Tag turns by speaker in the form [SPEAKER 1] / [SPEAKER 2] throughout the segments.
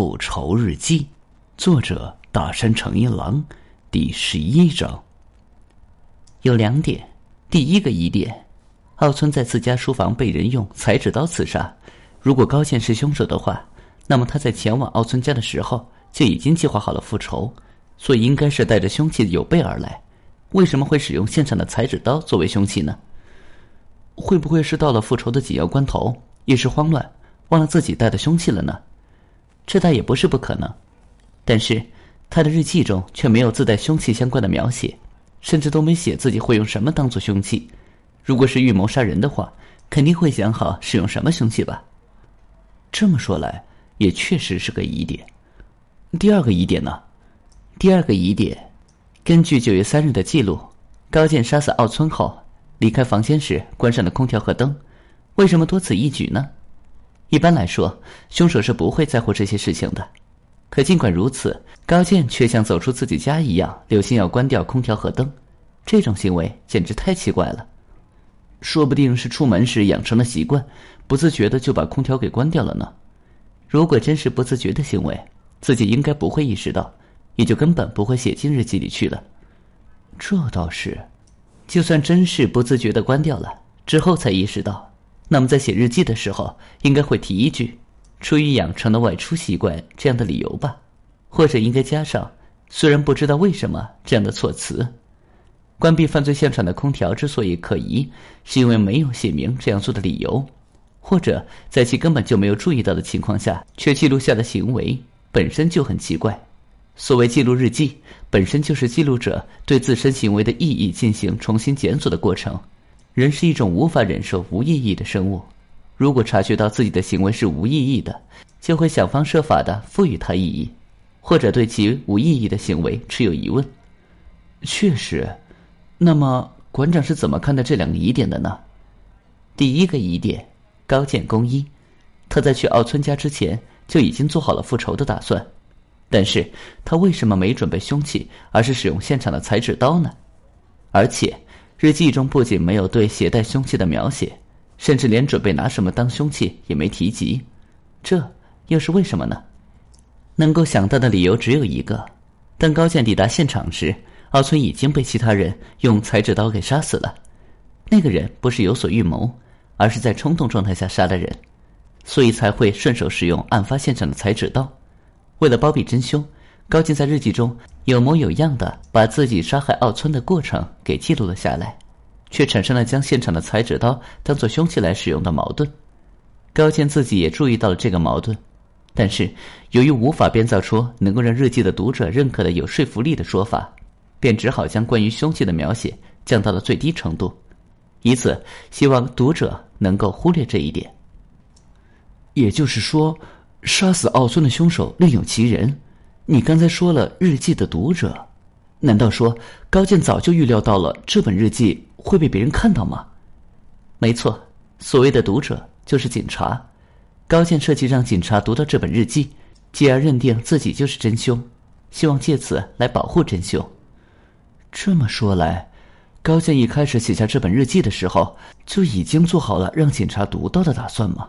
[SPEAKER 1] 复仇日记》，作者大山诚一郎，第十一章。有两点，第一个疑点：奥村在自家书房被人用裁纸刀刺杀。如果高健是凶手的话，那么他在前往奥村家的时候就已经计划好了复仇，所以应该是带着凶器有备而来。为什么会使用现场的裁纸刀作为凶器呢？会不会是到了复仇的紧要关头，一时慌乱，忘了自己带的凶器了呢？这倒也不是不可能，但是他的日记中却没有自带凶器相关的描写，甚至都没写自己会用什么当做凶器。如果是预谋杀人的话，肯定会想好使用什么凶器吧。这么说来，也确实是个疑点。第二个疑点呢？第二个疑点，根据九月三日的记录，高健杀死奥村后，离开房间时关上了空调和灯，为什么多此一举呢？一般来说，凶手是不会在乎这些事情的。可尽管如此，高健却像走出自己家一样，留心要关掉空调和灯。这种行为简直太奇怪了。说不定是出门时养成了习惯，不自觉的就把空调给关掉了呢。如果真是不自觉的行为，自己应该不会意识到，也就根本不会写进日记里去了。这倒是，就算真是不自觉的关掉了，之后才意识到。那么在写日记的时候，应该会提一句“出于养成的外出习惯”这样的理由吧，或者应该加上“虽然不知道为什么”这样的措辞。关闭犯罪现场的空调之所以可疑，是因为没有写明这样做的理由，或者在其根本就没有注意到的情况下却记录下的行为本身就很奇怪。所谓记录日记，本身就是记录者对自身行为的意义进行重新检索的过程。人是一种无法忍受无意义的生物，如果察觉到自己的行为是无意义的，就会想方设法的赋予它意义，或者对其无意义的行为持有疑问。确实，那么馆长是怎么看待这两个疑点的呢？第一个疑点，高见公一，他在去奥村家之前就已经做好了复仇的打算，但是他为什么没准备凶器，而是使用现场的裁纸刀呢？而且。日记中不仅没有对携带凶器的描写，甚至连准备拿什么当凶器也没提及，这又是为什么呢？能够想到的理由只有一个：当高健抵达现场时，奥村已经被其他人用裁纸刀给杀死了。那个人不是有所预谋，而是在冲动状态下杀了人，所以才会顺手使用案发现场的裁纸刀。为了包庇真凶。高进在日记中有模有样的把自己杀害奥村的过程给记录了下来，却产生了将现场的裁纸刀当做凶器来使用的矛盾。高健自己也注意到了这个矛盾，但是由于无法编造出能够让日记的读者认可的有说服力的说法，便只好将关于凶器的描写降到了最低程度，以此希望读者能够忽略这一点。也就是说，杀死奥村的凶手另有其人。你刚才说了日记的读者，难道说高健早就预料到了这本日记会被别人看到吗？没错，所谓的读者就是警察。高健设计让警察读到这本日记，继而认定自己就是真凶，希望借此来保护真凶。这么说来，高健一开始写下这本日记的时候，就已经做好了让警察读到的打算吗？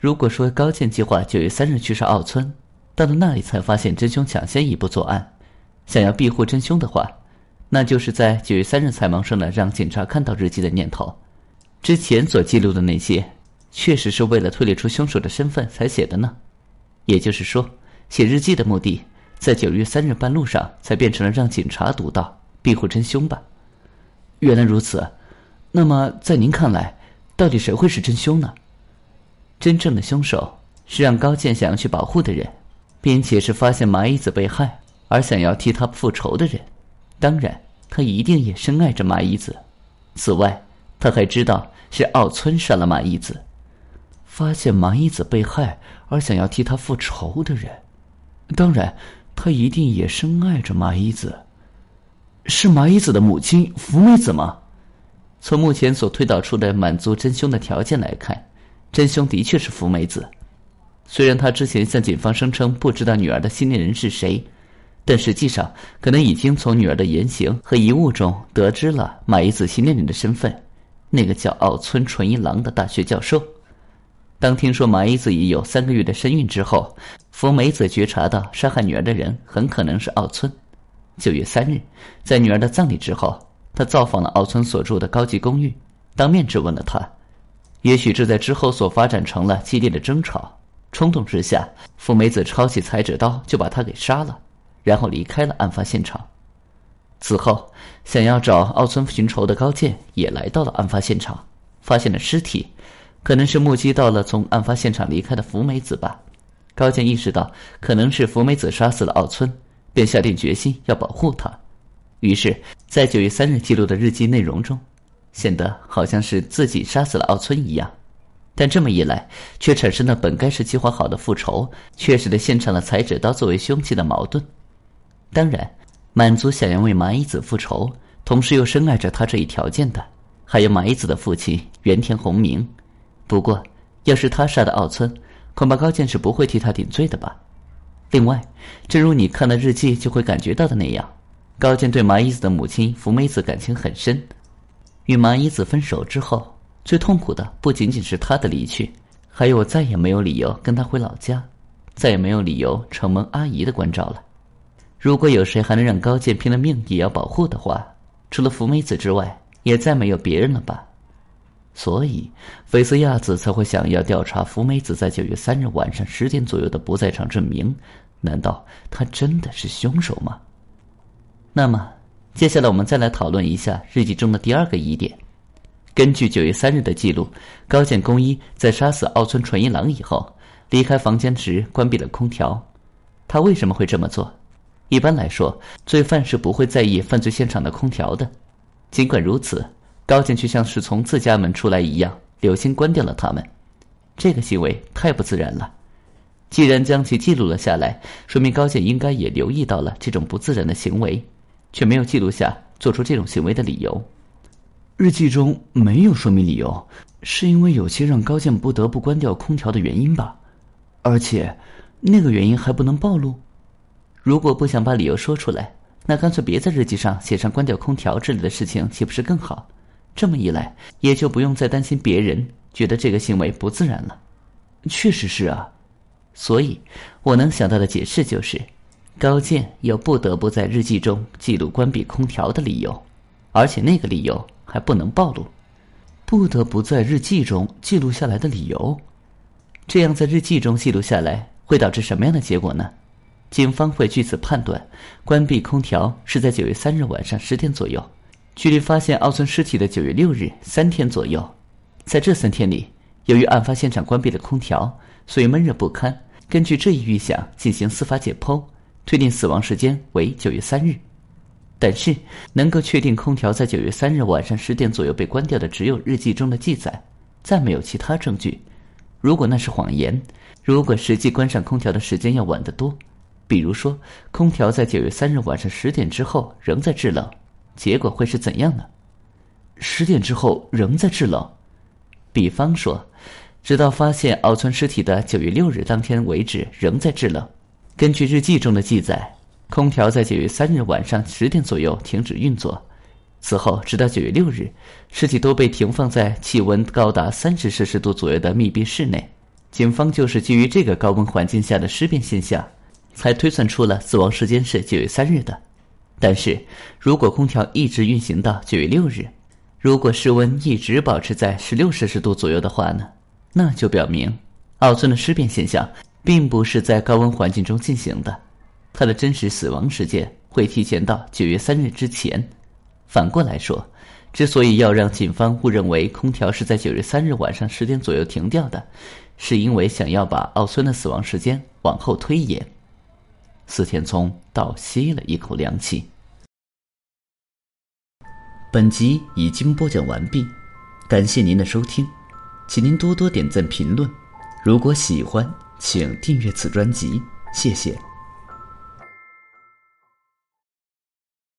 [SPEAKER 1] 如果说高健计划九月三日去杀奥村。到了那里才发现真凶抢先一步作案，想要庇护真凶的话，那就是在九月三日才萌生了让警察看到日记的念头。之前所记录的那些，确实是为了推理出凶手的身份才写的呢。也就是说，写日记的目的，在九月三日半路上才变成了让警察读到，庇护真凶吧？原来如此，那么在您看来，到底谁会是真凶呢？真正的凶手是让高健想要去保护的人。并且是发现麻衣子被害而想要替他复仇的人，当然他一定也深爱着麻衣子。此外，他还知道是奥村杀了麻衣子。发现麻衣子被害而想要替他复仇的人，当然他一定也深爱着麻衣子。是麻衣子的母亲福美子吗？从目前所推导出的满足真凶的条件来看，真凶的确是福美子。虽然他之前向警方声称不知道女儿的新恋人是谁，但实际上可能已经从女儿的言行和遗物中得知了马一子新恋人的身份，那个叫奥村纯一郎的大学教授。当听说马一子已有三个月的身孕之后，福美子觉察到杀害女儿的人很可能是奥村。九月三日，在女儿的葬礼之后，他造访了奥村所住的高级公寓，当面质问了他。也许这在之后所发展成了激烈的争吵。冲动之下，福美子抄起裁纸刀就把他给杀了，然后离开了案发现场。此后，想要找奥村寻仇的高健也来到了案发现场，发现了尸体，可能是目击到了从案发现场离开的福美子吧。高健意识到可能是福美子杀死了奥村，便下定决心要保护他。于是，在九月三日记录的日记内容中，显得好像是自己杀死了奥村一样。但这么一来，却产生了本该是计划好的复仇，却使得现场的裁纸刀作为凶器的矛盾。当然，满足想要为麻衣子复仇，同时又深爱着他这一条件的，还有麻衣子的父亲原田宏明。不过，要是他杀的奥村，恐怕高见是不会替他顶罪的吧。另外，正如你看了日记就会感觉到的那样，高见对麻衣子的母亲福美子感情很深。与麻衣子分手之后。最痛苦的不仅仅是他的离去，还有我再也没有理由跟他回老家，再也没有理由承蒙阿姨的关照了。如果有谁还能让高健拼了命也要保护的话，除了福美子之外，也再没有别人了吧？所以，菲斯亚子才会想要调查福美子在九月三日晚上十点左右的不在场证明。难道他真的是凶手吗？那么，接下来我们再来讨论一下日记中的第二个疑点。根据九月三日的记录，高见公一在杀死奥村纯一郎以后，离开房间时关闭了空调。他为什么会这么做？一般来说，罪犯是不会在意犯罪现场的空调的。尽管如此，高见却像是从自家门出来一样，留心关掉了它们。这个行为太不自然了。既然将其记录了下来，说明高见应该也留意到了这种不自然的行为，却没有记录下做出这种行为的理由。
[SPEAKER 2] 日记中没有说明理由，是因为有些让高健不得不关掉空调的原因吧？而且，那个原因还不能暴露。
[SPEAKER 1] 如果不想把理由说出来，那干脆别在日记上写上关掉空调之类的事情，岂不是更好？这么一来，也就不用再担心别人觉得这个行为不自然了。
[SPEAKER 2] 确实是啊，
[SPEAKER 1] 所以我能想到的解释就是，高健有不得不在日记中记录关闭空调的理由，而且那个理由。还不能暴露，
[SPEAKER 2] 不得不在日记中记录下来的理由。
[SPEAKER 1] 这样在日记中记录下来，会导致什么样的结果呢？警方会据此判断，关闭空调是在九月三日晚上十点左右，距离发现奥村尸体的九月六日三天左右。在这三天里，由于案发现场关闭了空调，所以闷热不堪。根据这一预想进行司法解剖，推定死亡时间为九月三日。但是，能够确定空调在九月三日晚上十点左右被关掉的，只有日记中的记载，再没有其他证据。如果那是谎言，如果实际关上空调的时间要晚得多，比如说空调在九月三日晚上十点之后仍在制冷，结果会是怎样呢？
[SPEAKER 2] 十点之后仍在制冷，
[SPEAKER 1] 比方说，直到发现奥村尸体的九月六日当天为止仍在制冷。根据日记中的记载。空调在九月三日晚上十点左右停止运作，此后直到九月六日，尸体都被停放在气温高达三十摄氏度左右的密闭室内。警方就是基于这个高温环境下的尸变现象，才推算出了死亡时间是九月三日的。但是如果空调一直运行到九月六日，如果室温一直保持在十六摄氏度左右的话呢？那就表明奥村的尸变现象并不是在高温环境中进行的。他的真实死亡时间会提前到九月三日之前。反过来说，之所以要让警方误认为空调是在九月三日晚上十点左右停掉的，是因为想要把奥村的死亡时间往后推延。司田聪倒吸了一口凉气。本集已经播讲完毕，感谢您的收听，请您多多点赞评论。如果喜欢，请订阅此专辑，谢谢。